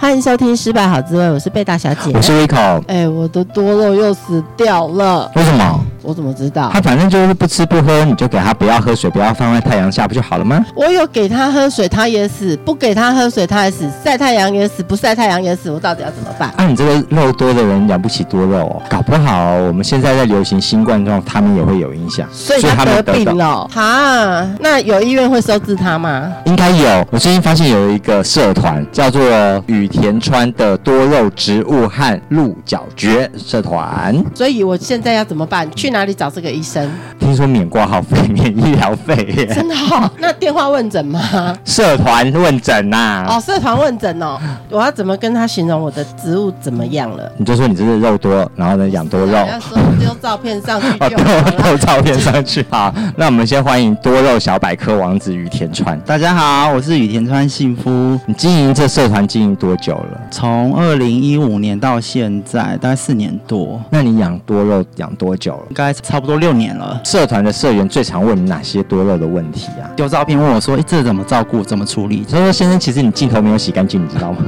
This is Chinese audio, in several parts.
欢迎收听《失败好滋味》，我是贝大小姐，我是威口。哎，我的多肉又死掉了，为什么？我怎么知道？他反正就是不吃不喝，你就给他不要喝水，不要放在太阳下，不就好了吗？我有给他喝水，他也死；不给他喝水，他也死；晒太阳也死，不晒太阳也死。我到底要怎么办？啊，你这个肉多的人养不起多肉哦，搞不好我们现在在流行新冠状，他们也会有影响，所以他得病了。哈，那有医院会收治他吗？应该有。我最近发现有一个社团叫做雨田川的多肉植物和鹿角蕨社团。所以我现在要怎么办？去哪里找这个医生？听说免挂号费、免医疗费，真的好、哦？那电话问诊吗？社团问诊呐、啊？哦，社团问诊哦。我要怎么跟他形容我的植物怎么样了？你就说你这是肉多，然后呢养多肉。要说丢照片上去就好了。丢照片上去。好，那我们先欢迎多肉小百科王子雨田川。大家好，我是雨田川幸夫。你经营这社团经营多久了？从二零一五年到现在，大概四年多。那你养多肉养多久了？差不多六年了。社团的社员最常问你哪些多肉的问题啊？丢照片问我说：“哎，这怎么照顾？怎么处理？”他说：“先生，其实你镜头没有洗干净，你知道吗？”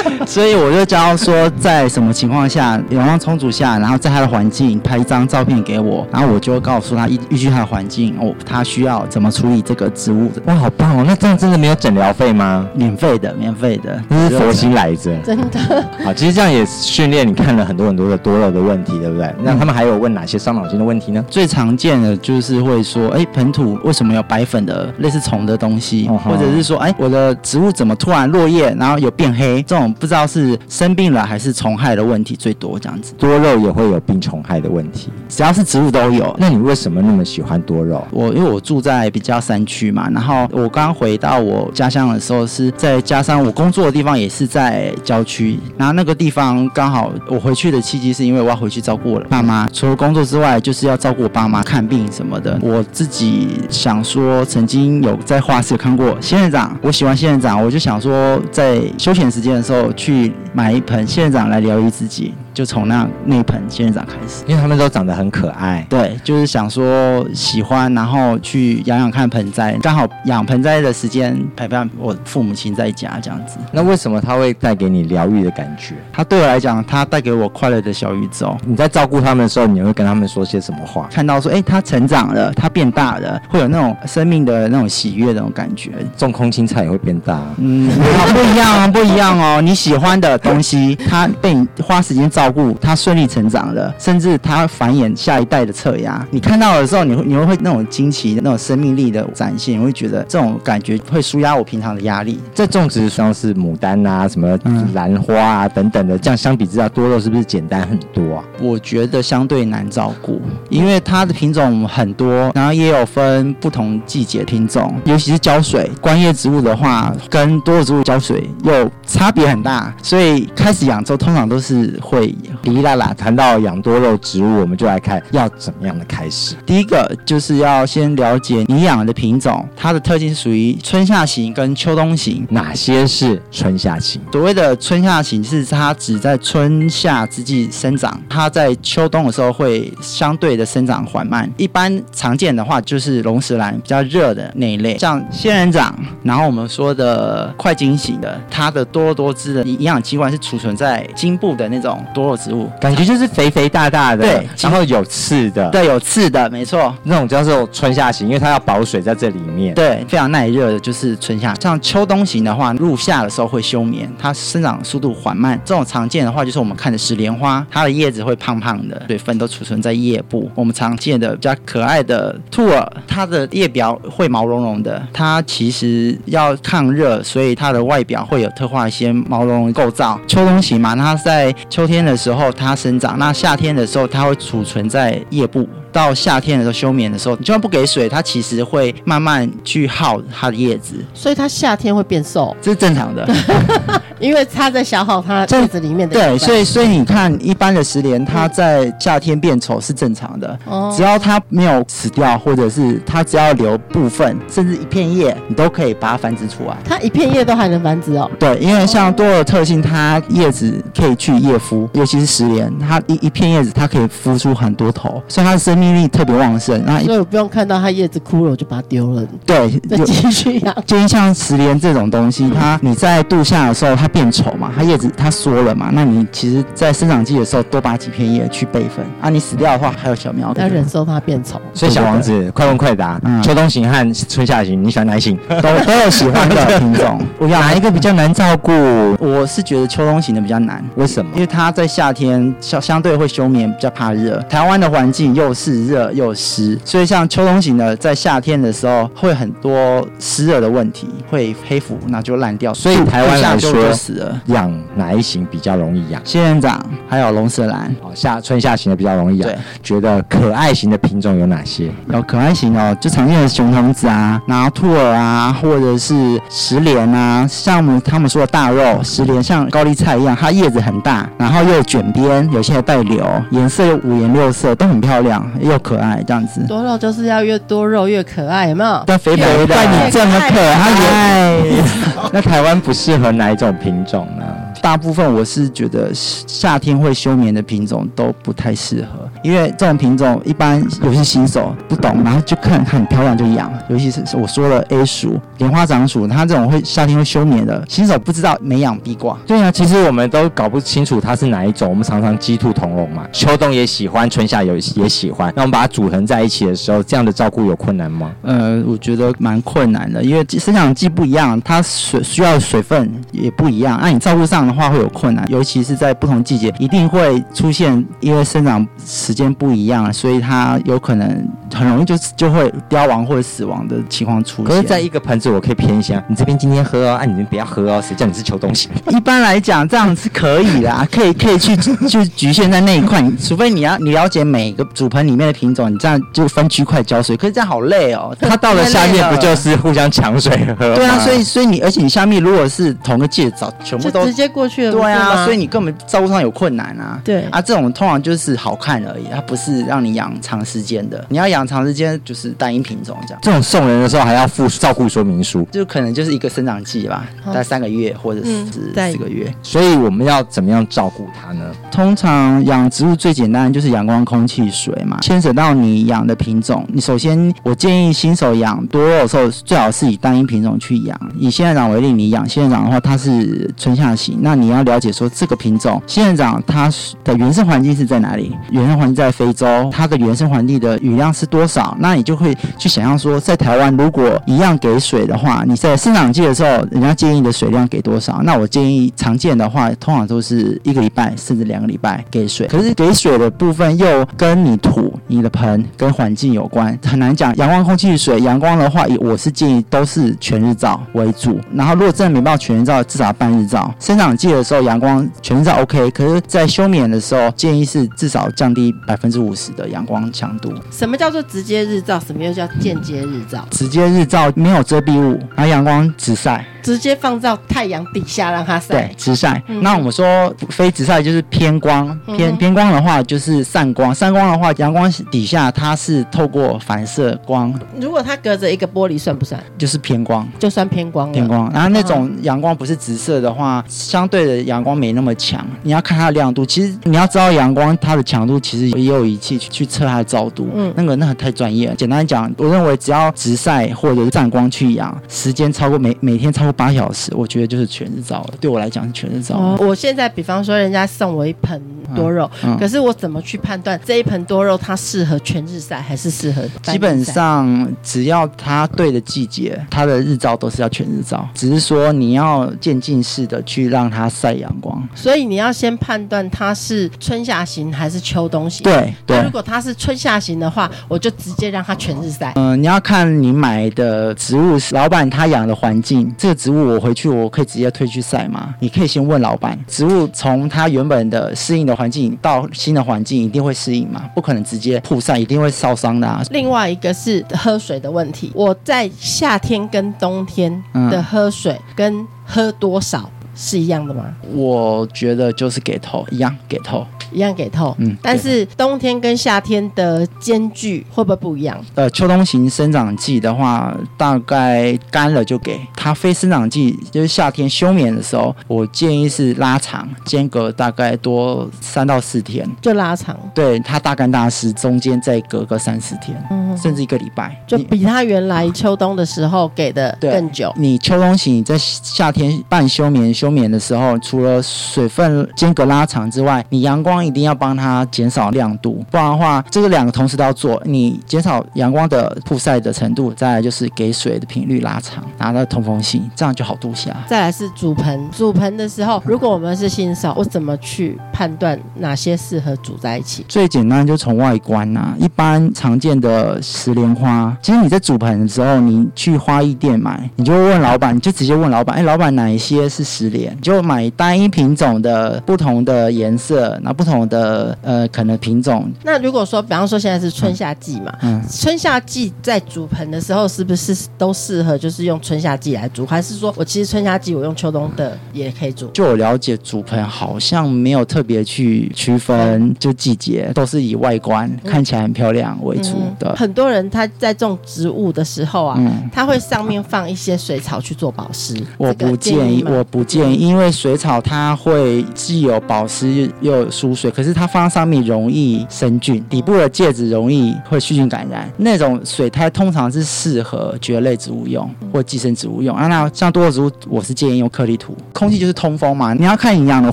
所以我就教说，在什么情况下，阳光充足下，然后在他的环境拍一张照片给我，然后我就告诉他依依据他的环境，哦，他需要怎么处理这个植物的。哇，好棒哦！那这样真的没有诊疗费吗？免费的，免费的，这是佛心来着，真的。好，其实这样也训练你看了很多很多的多肉的问题，对不对？那他们还有问哪些伤脑筋的问题呢？最常见的就是会说，哎，盆土为什么有白粉的类似虫的东西？哦、或者是说，哎，我的植物怎么突然落叶，然后有变黑？这种不知道是生病了还是虫害的问题最多，这样子。多肉也会有病虫害的问题，只要是植物都有。那你为什么那么喜欢多肉？我因为我住在比较山区嘛，然后我刚回到我家乡的时候是在加上我工作的地方也是在郊区，然后那个地方刚好我回去的契机是因为我要回去照顾我的爸妈，除了工作之外就是要照顾我爸妈看病什么的。我自己想说，曾经有在画室看过仙人掌，我喜欢仙人掌，我就想说在休闲时间的时候去去买一盆仙人掌来疗愈自己。就从那那盆仙人掌开始，因为他们都长得很可爱。对，就是想说喜欢，然后去养养看盆栽。刚好养盆栽的时间陪伴我父母亲在家这样子。那为什么它会带给你疗愈的感觉？它对我来讲，它带给我快乐的小宇宙。你在照顾他们的时候，你会跟他们说些什么话？看到说，哎，它成长了，它变大了，会有那种生命的那种喜悦那种感觉。种空心菜也会变大。嗯，不一样，不一样哦。你喜欢的东西，它被你花时间照。照顾它顺利成长了，甚至它繁衍下一代的侧芽。你看到的时候，你会你会会那种惊奇的那种生命力的展现，你会觉得这种感觉会舒压我平常的压力。在种植上是牡丹啊，什么兰花啊等等的，这样相比之下，多肉是不是简单很多啊？我觉得相对难照顾，因为它的品种很多，然后也有分不同季节品种，尤其是浇水。观叶植物的话，跟多肉植物浇水又差别很大，所以开始养之后，通常都是会。哩哩啦啦，谈到养多肉植物，我们就来看要怎么样的开始。第一个就是要先了解你养的品种，它的特性是属于春夏型跟秋冬型。哪些是春夏型？所谓的春夏型是它只在春夏之际生长，它在秋冬的时候会相对的生长缓慢。一般常见的话就是龙舌兰比较热的那一类，像仙人掌，然后我们说的快茎型的，它的多肉多汁的营养器官是储存在茎部的那种多肉植物，感觉就是肥肥大大的，对，然后有刺的，对，有刺的，没错，那种叫做春夏型，因为它要保水在这里面，对，非常耐热的，就是春夏。像秋冬型的话，入夏的时候会休眠，它生长速度缓慢。这种常见的话，就是我们看的石莲花，它的叶子会胖胖的，水分都储存在叶部。我们常见的比较可爱的兔耳，它的叶表会毛茸茸的，它其实要抗热，所以它的外表会有特化一些毛茸茸构造。秋冬型嘛，它在秋天的时候它生长，那夏天的时候它会储存在叶部。到夏天的时候休眠的时候，你就算不给水，它其实会慢慢去耗它的叶子，所以它夏天会变瘦，这是正常的，因为它在消耗它叶子里面的。对，所以所以你看，一般的石莲，它在夏天变丑是正常的，哦，只要它没有死掉，或者是它只要留部分，甚至一片叶，你都可以把它繁殖出来。它一片叶都还能繁殖哦？对，因为像多肉的特性，它叶子可以去叶孵，尤其是石莲，它一一片叶子它可以孵出很多头，所以它的生命力特别旺盛。那所以我不用看到它叶子枯了我就把它丢了，对，再继续养。就像石莲这种东西，它你在度夏的时候它变丑嘛，它叶子它缩了嘛，那你其实在生长季的时候多拔几片叶去备份啊，你死掉的话还有小苗的。要忍受它变丑。所以小王子，快问快答，嗯、秋冬型和春夏型，你喜欢哪一型？都都有喜欢的品种。我要哪一个比较难照顾？我是觉得秋冬型的比较难。为什么？因为它在夏天相相对会休眠，比较怕热。台湾的环境又是热又湿，所以像秋冬型的在夏天的时候会很多湿热的问题，会黑腐，那就烂掉。所以台湾来说，就死了。养哪一型比较容易养？仙人掌还有龙舌兰。哦，夏春夏型的比较容易养。对，觉得可爱型的品种有哪些？有可爱型哦，就常见的熊童子啊，然后兔耳啊，或者是石莲啊，像我们他们说的大肉石莲，像高丽菜一样，它叶子很大，然后又卷边，有些还带瘤，颜色又五颜六色，都很漂亮又可爱，这样子。多肉就是要越多肉越可爱，有没有？但肥肥的，怪你这么可爱。那台湾不适合哪一种品种呢？大部分我是觉得夏天会休眠的品种都不太适合，因为这种品种一般有些新手不懂，然后就看很漂亮就养，尤其是我说了 A 属莲花掌属，它这种会夏天会休眠的，新手不知道没养必挂。对啊，其实我们都搞不清楚它是哪一种，我们常常鸡兔同笼嘛，秋冬也喜欢，春夏有也喜欢，那我们把它组合在一起的时候，这样的照顾有困难吗？呃，我觉得蛮困难的，因为生长季不一样，它水需要水分也不一样，那你照顾上的话会有困难，尤其是在不同季节，一定会出现，因为生长时间不一样，所以它有可能很容易就就会凋亡或者死亡的情况出现。可是在一个盆子，我可以偏一下，你这边今天喝哦，啊，你们不要喝哦，谁叫你是秋冬型？一般来讲，这样是可以啦，可以可以去就局限在那一块，除非你要你了解每个主盆里面的品种，你这样就分区块浇水，可是这样好累哦。它到了下面不就是互相抢水喝？对啊，所以所以你而且你下面如果是同个季早全部都直接过去了。对啊，所以你根本照顾上有困难啊。对啊，这种通常就是好看而已，它不是让你养长时间的。你要养长时间，就是单一品种这样。这种送人的时候还要附照顾说明书，就可能就是一个生长季吧，大概三个月或者是四个月。所以我们要怎么样照顾它呢？通常养植物最简单就是阳光、空气、水嘛。牵扯到你养的品种，你首先我建议新手养多肉的时候，最好是以单一品种去养。以仙人掌为例，你养仙人掌的话，它是春夏型，那你要了解说这个品种仙人掌它的原生环境是在哪里？原生环境在非洲，它的原生环境的雨量是多少？那你就会去想象说，在台湾如果一样给水的话，你在生长季的时候，人家建议的水量给多少？那我建议常见的话，通常都是一个礼拜甚至两个礼拜给水。可是给水的部分又跟你土、你的盆跟环境有关，很难讲。阳光、空气、水，阳光的话，以我是建议都是全日照为主。然后如果真的没办法全日照，至少半日照。生长季的时候，阳光全日照 OK，可是，在休眠的时候，建议是至少降低百分之五十的阳光强度。什么叫做直接日照？什么又叫间接日照？直接日照没有遮蔽物，然后阳光直晒。直接放到太阳底下让它晒，对，直晒。嗯、那我们说非直晒就是偏光，偏、嗯、偏光的话就是散光。散光的话，阳光底下它是透过反射光。如果它隔着一个玻璃算不算？就是偏光，就算偏光。偏光。然后那种阳光不是直射的话，相对的阳光没那么强。你要看它的亮度，其实你要知道阳光它的强度，其实也有仪器去去测它的照度。嗯，那个那个太专业了。简单讲，我认为只要直晒或者是散光去养，时间超过每每天超过。八小时，我觉得就是全日照了。对我来讲是全日照。哦，我现在比方说，人家送我一盆多肉，嗯嗯、可是我怎么去判断这一盆多肉它适合全日晒还是适合？基本上只要它对的季节，它的日照都是要全日照，只是说你要渐进式的去让它晒阳光。所以你要先判断它是春夏型还是秋冬型。对对。如果它是春夏型的话，我就直接让它全日晒。嗯、呃，你要看你买的植物，老板他养的环境，这个植物我回去我可以直接推去晒吗？你可以先问老板，植物从它原本的适应的环境到新的环境一定会适应吗，不可能直接曝晒，一定会烧伤的啊。另外一个是喝水的问题，我在夏天跟冬天的喝水跟喝多少是一样的吗？我觉得就是给头一样，给头。一样给透，嗯，但是冬天跟夏天的间距会不会不一样？呃，秋冬型生长季的话，大概干了就给它。非生长季就是夏天休眠的时候，我建议是拉长，间隔大概多三到四天，就拉长。对，它大干大湿，中间再隔个三四天，嗯，甚至一个礼拜，就比它原来秋冬的时候给的更久。你秋冬型在夏天半休眠休眠的时候，除了水分间隔拉长之外，你阳光。一定要帮它减少亮度，不然的话，这个两个同时都要做。你减少阳光的曝晒的程度，再来就是给水的频率拉长，拿到通风性，这样就好度下。再来是煮盆，煮盆的时候，如果我们是新手，我怎么去判断哪些适合煮在一起？最简单就从外观呐、啊，一般常见的石莲花，其实你在煮盆的时候，你去花艺店买，你就会问老板，你就直接问老板，哎，老板哪一些是石莲？就买单一品种的不同的颜色，那不。不同的呃，可能品种。那如果说，比方说现在是春夏季嘛，嗯，春夏季在煮盆的时候，是不是都适合就是用春夏季来煮？还是说我其实春夏季我用秋冬的也可以煮？就我了解，煮盆好像没有特别去区分，就季节都是以外观、嗯、看起来很漂亮为主的。很多人他在种植物的时候啊，嗯、他会上面放一些水草去做保湿。我不建议，我不建议，因为水草它会既有保湿又有疏。水，可是它放在上面容易生菌，底部的介质容易会细菌感染。那种水苔通常是适合蕨类植物用或寄生植物用啊。那像多肉植物，我是建议用颗粒土。空气就是通风嘛，你要看营养的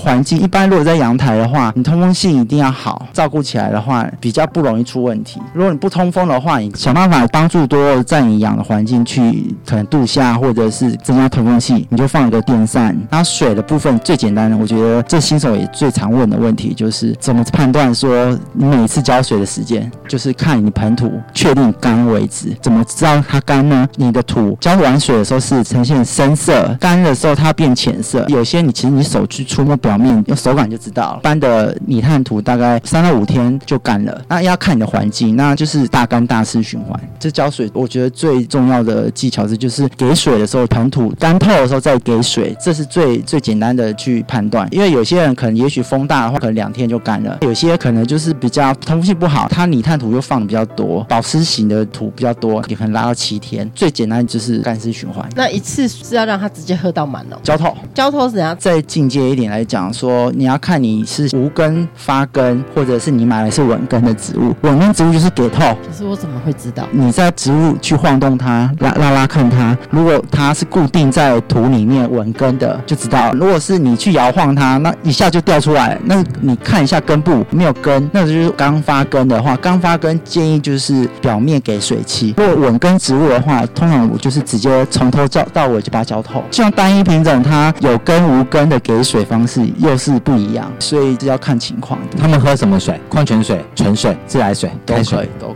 环境。一般如果在阳台的话，你通风性一定要好，照顾起来的话比较不容易出问题。如果你不通风的话，你想办法帮助多肉在你养的环境去可能度夏或者是增加通风性，你就放一个电扇。那水的部分最简单的，我觉得这新手也最常问的问题就是。是怎么判断说你每次浇水的时间，就是看你盆土确定干为止。怎么知道它干呢？你的土浇完水的时候是呈现深色，干的时候它变浅色。有些你其实你手去触摸表面，用手感就知道了。一般的泥炭土大概三到五天就干了。那要看你的环境，那就是大干大湿循环。这浇水我觉得最重要的技巧是，就是给水的时候盆土干透的时候再给水，这是最最简单的去判断。因为有些人可能也许风大的话，可能两天。就干了，有些可能就是比较通风性不好，它泥炭土又放的比较多，保湿型的土比较多，也可能拉到七天。最简单就是干湿循环。那一次是要让它直接喝到满哦？浇透，浇透是怎样？再进阶一点来讲，说你要看你是无根发根，或者是你买的是稳根的植物。稳根植物就是给透。可是我怎么会知道？你在植物去晃动它，拉拉拉看它，如果它是固定在土里面稳根的，就知道了。如果是你去摇晃它，那一下就掉出来，那你看。一下根部没有根，那就是刚发根的话，刚发根建议就是表面给水汽。如果稳根植物的话，通常我就是直接从头浇到尾就把它浇透。像单一品种，它有根无根的给水方式又是不一样，所以这要看情况。他们喝什么水？矿泉水、纯水、自来水都可以，都。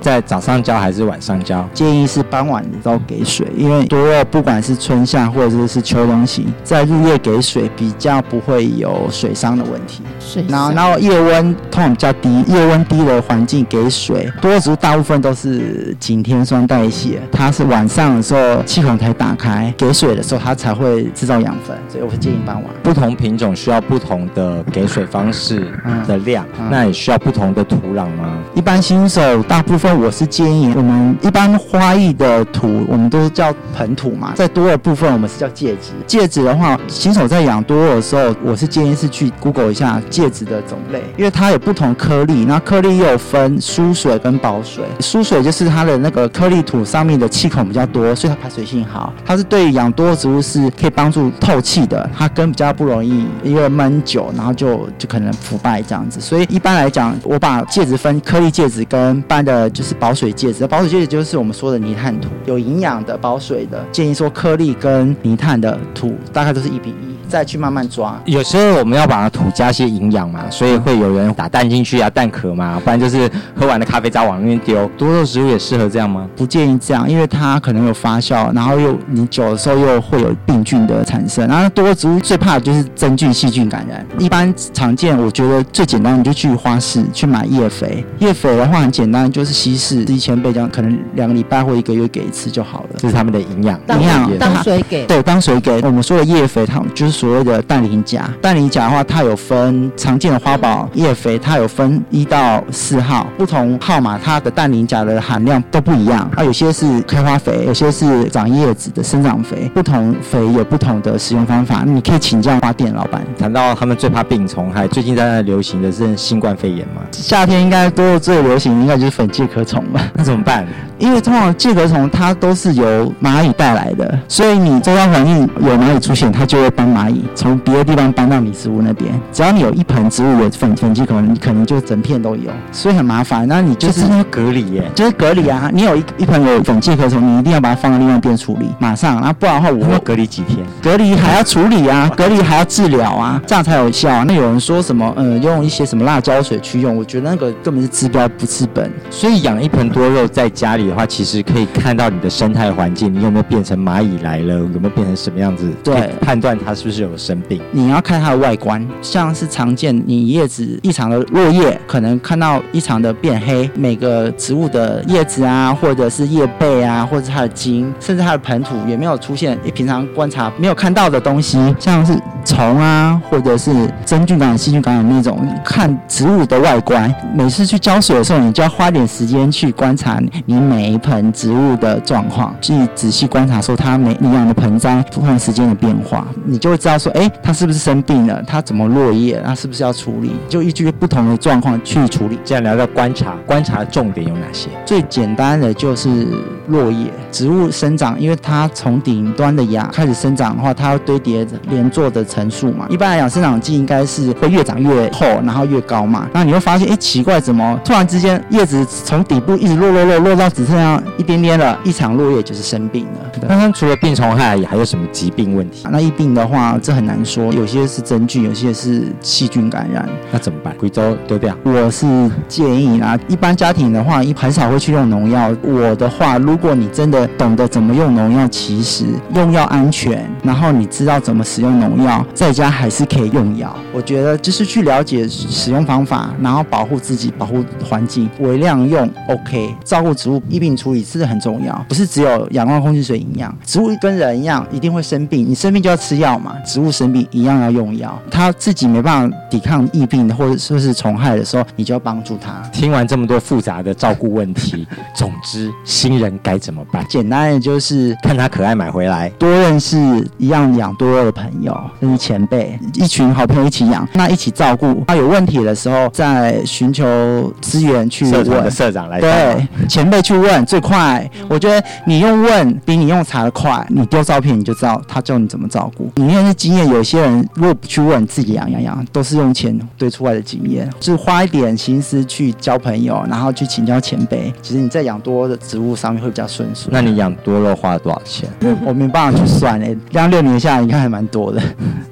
在早上浇还是晚上浇？建议是傍晚的时候给水，因为多肉不管是春夏或者是秋冬型，在日夜给水比较不会有水伤的问题。水。然后，然后夜温通常比较低，夜温低的环境给水，多肉植物大部分都是景天酸代谢，它是晚上的时候气孔才打开，给水的时候它才会制造养分，所以我会建议傍晚。不同品种需要不同的给水方式的量，嗯嗯、那也需要不同的土壤吗？一般新手大部分。我是建议我们一般花艺的土，我们都是叫盆土嘛，在多的部分我们是叫介质。介质的话，新手在养多肉的时候，我是建议是去 Google 一下介质的种类，因为它有不同颗粒，那颗粒又分疏水跟保水。疏水就是它的那个颗粒土上面的气孔比较多，所以它排水性好，它是对养多肉植物是可以帮助透气的，它根比较不容易因为闷久，然后就就可能腐败这样子。所以一般来讲，我把介质分颗粒介质跟般的。就是保水介质，保水介质就是我们说的泥炭土，有营养的、保水的，建议说颗粒跟泥炭的土大概都是一比一。再去慢慢抓，有时候我们要把土加些营养嘛，所以会有人打蛋进去啊，蛋壳嘛，不然就是喝完的咖啡渣往那边丢。多肉植物也适合这样吗？不建议这样，因为它可能有发酵，然后又你久的时候又会有病菌的产生。然后多肉植物最怕的就是真菌、细菌感染。一般常见，我觉得最简单，你就去花市去买叶肥。叶肥的话很简单，就是稀释一千倍这样，可能两个礼拜或一个月给一次就好了。这是他们的营养，营养当水给。对，当水给。我们说的叶肥，它就是。所谓的氮磷钾，氮磷钾的话，它有分常见的花宝叶肥，它有分一到四号，不同号码它的氮磷钾的含量都不一样。啊，有些是开花肥，有些是长叶子的生长肥，不同肥有不同的使用方法。你可以请教花店老板。谈到他们最怕病虫害，最近在那流行的是新冠肺炎嘛？夏天应该多最流行应该就是粉介壳虫了？那怎么办？因为通常介壳虫它都是由蚂蚁带来的，所以你周遭环境有蚂蚁出现，它就会帮蚂蚁从别的地方搬到你植物那边。只要你有一盆植物有粉粉介壳，你可能就整片都有，所以很麻烦。那你就是要隔离耶，就是隔离啊！你有一一盆有粉介壳虫，你一定要把它放到另外一边处理，马上。然后不然的话，我要隔离几天？隔离还要处理啊，隔离还要治疗啊，这样才有效。那有人说什么，呃，用一些什么辣椒水去用，我觉得那个根本是治标不治本。所以养一盆多肉在家里的话，其实可以。看到你的生态环境，你有没有变成蚂蚁来了？有没有变成什么样子？对，判断它是不是有生病。你要看它的外观，像是常见你叶子异常的落叶，可能看到异常的变黑。每个植物的叶子啊，或者是叶背啊，或者是它的茎，甚至它的盆土也没有出现你平常观察没有看到的东西，像是虫啊，或者是真菌感染、细菌感染那种。看植物的外观，每次去浇水的时候，你就要花点时间去观察你每一盆植物。的状况，去仔细观察，说它每一样的盆栽不同时间的变化，你就会知道说，哎，它是不是生病了？它怎么落叶？它是不是要处理？就依据不同的状况去处理。这样聊到观察，观察的重点有哪些？最简单的就是落叶，植物生长，因为它从顶端的芽开始生长的话，它要堆叠连坐的层数嘛。一般来讲，生长季应该是会越长越厚，然后越高嘛。那你会发现，哎，奇怪，怎么突然之间叶子从底部一直落落落落到只剩下一点点。了一场落叶就是生病了。那它除了病虫害，还有什么疾病问题？那疫病的话，这很难说，有些是真菌，有些是细菌感染。那怎么办？贵州丢掉？我是建议啊，一般家庭的话，一很少会去用农药。我的话，如果你真的懂得怎么用农药，其实用药安全，然后你知道怎么使用农药，在家还是可以用药。我觉得就是去了解使用方法，然后保护自己，保护环境，微量用 OK，照顾植物疫病处理是很。很重要，不是只有阳光、空气、水营养，植物跟人一样，一定会生病。你生病就要吃药嘛，植物生病一样要用药。它自己没办法抵抗疫病或者说是虫害的时候，你就要帮助它。听完这么多复杂的照顾问题，总之新人该怎么办？简单的就是看他可爱买回来，多认识一样养多肉的朋友，就是前辈，一群好朋友一起养，那一起照顾。他有问题的时候，再寻求资源去问社长来对前辈去问最快。我觉得你用问比你用查的快，你丢照片你就知道他教你怎么照顾。你那是经验，有些人如果不去问，自己养养养，都是用钱堆出来的经验。就是花一点心思去交朋友，然后去请教前辈。其实你在养多的植物上面会比较顺手。那你养多肉花了多少钱？我没办法去算诶，这样六年下来，应该还蛮多的。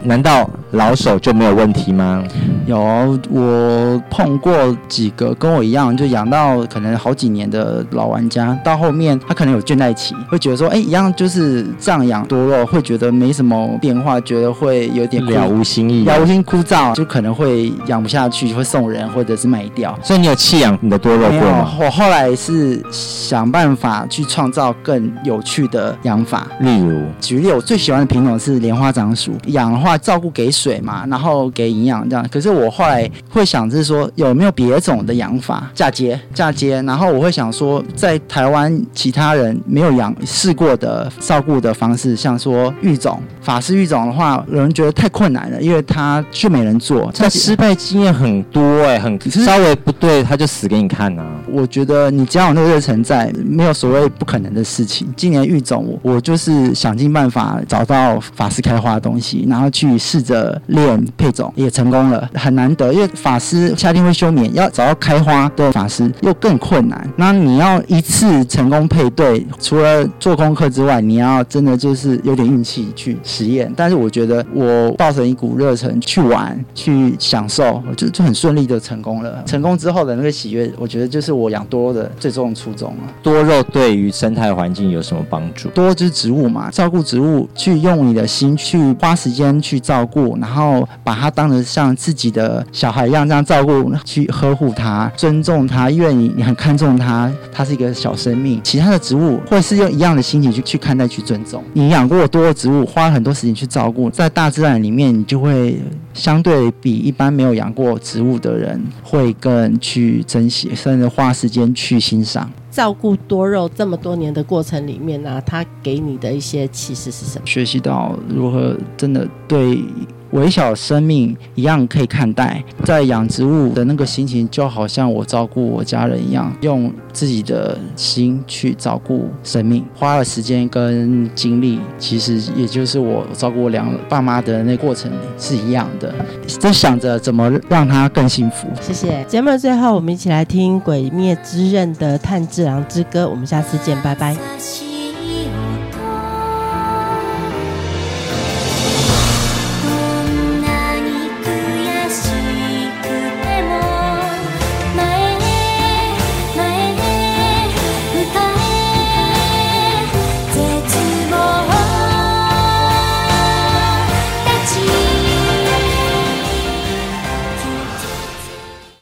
难道老手就没有问题吗？有，我碰过几个跟我一样，就养到可能好几年的老玩家，到后面。他可能有倦怠期，会觉得说，哎，一样就是这样养多肉，会觉得没什么变化，觉得会有点了无新意，了无新枯燥，就可能会养不下去，会送人或者是卖掉。所以你有弃养你的多肉过吗？我后来是想办法去创造更有趣的养法，例如举例，我最喜欢的品种是莲花掌鼠，养的话照顾给水嘛，然后给营养这样。可是我后来会想是说，有没有别种的养法，嫁接嫁接，然后我会想说，在台湾。其他人没有养试过的照顾的方式，像说育种法师育种的话，有人觉得太困难了，因为他就没人做。它失败经验很多哎、欸，很稍微不对，他就死给你看呐、啊。我觉得你只要有那个热忱在，没有所谓不可能的事情。今年育种我，我就是想尽办法找到法师开花的东西，然后去试着练配种，也成功了，很难得，因为法师夏天会休眠，要找到开花的法师又更困难。那你要一次成功配对，除了做功课之外，你要真的就是有点运气去实验。但是我觉得我抱着一股热忱去玩，去享受，就就很顺利的成功了。成功之后的那个喜悦，我觉得就是我养多肉的最终初衷了。多肉对于生态环境有什么帮助？多只植物嘛，照顾植物，去用你的心去花时间去照顾，然后把它当成像自己的小孩一样这样照顾，去呵护它，尊重它，因为你很看重它，它是一个小生命。其他的植物会是用一样的心情去去看待、去尊重。你养过多的植物，花了很多时间去照顾，在大自然里面，你就会相对比一般没有养过植物的人会更去珍惜，甚至花时间去欣赏。照顾多肉这么多年的过程里面呢、啊，他给你的一些启示是什么？学习到如何真的对。微小生命一样可以看待，在养植物的那个心情，就好像我照顾我家人一样，用自己的心去照顾生命，花了时间跟精力，其实也就是我照顾我两爸妈的那过程是一样的，在想着怎么让他更幸福。谢谢。节目的最后，我们一起来听《鬼灭之刃》的炭治郎之歌，我们下次见，拜拜。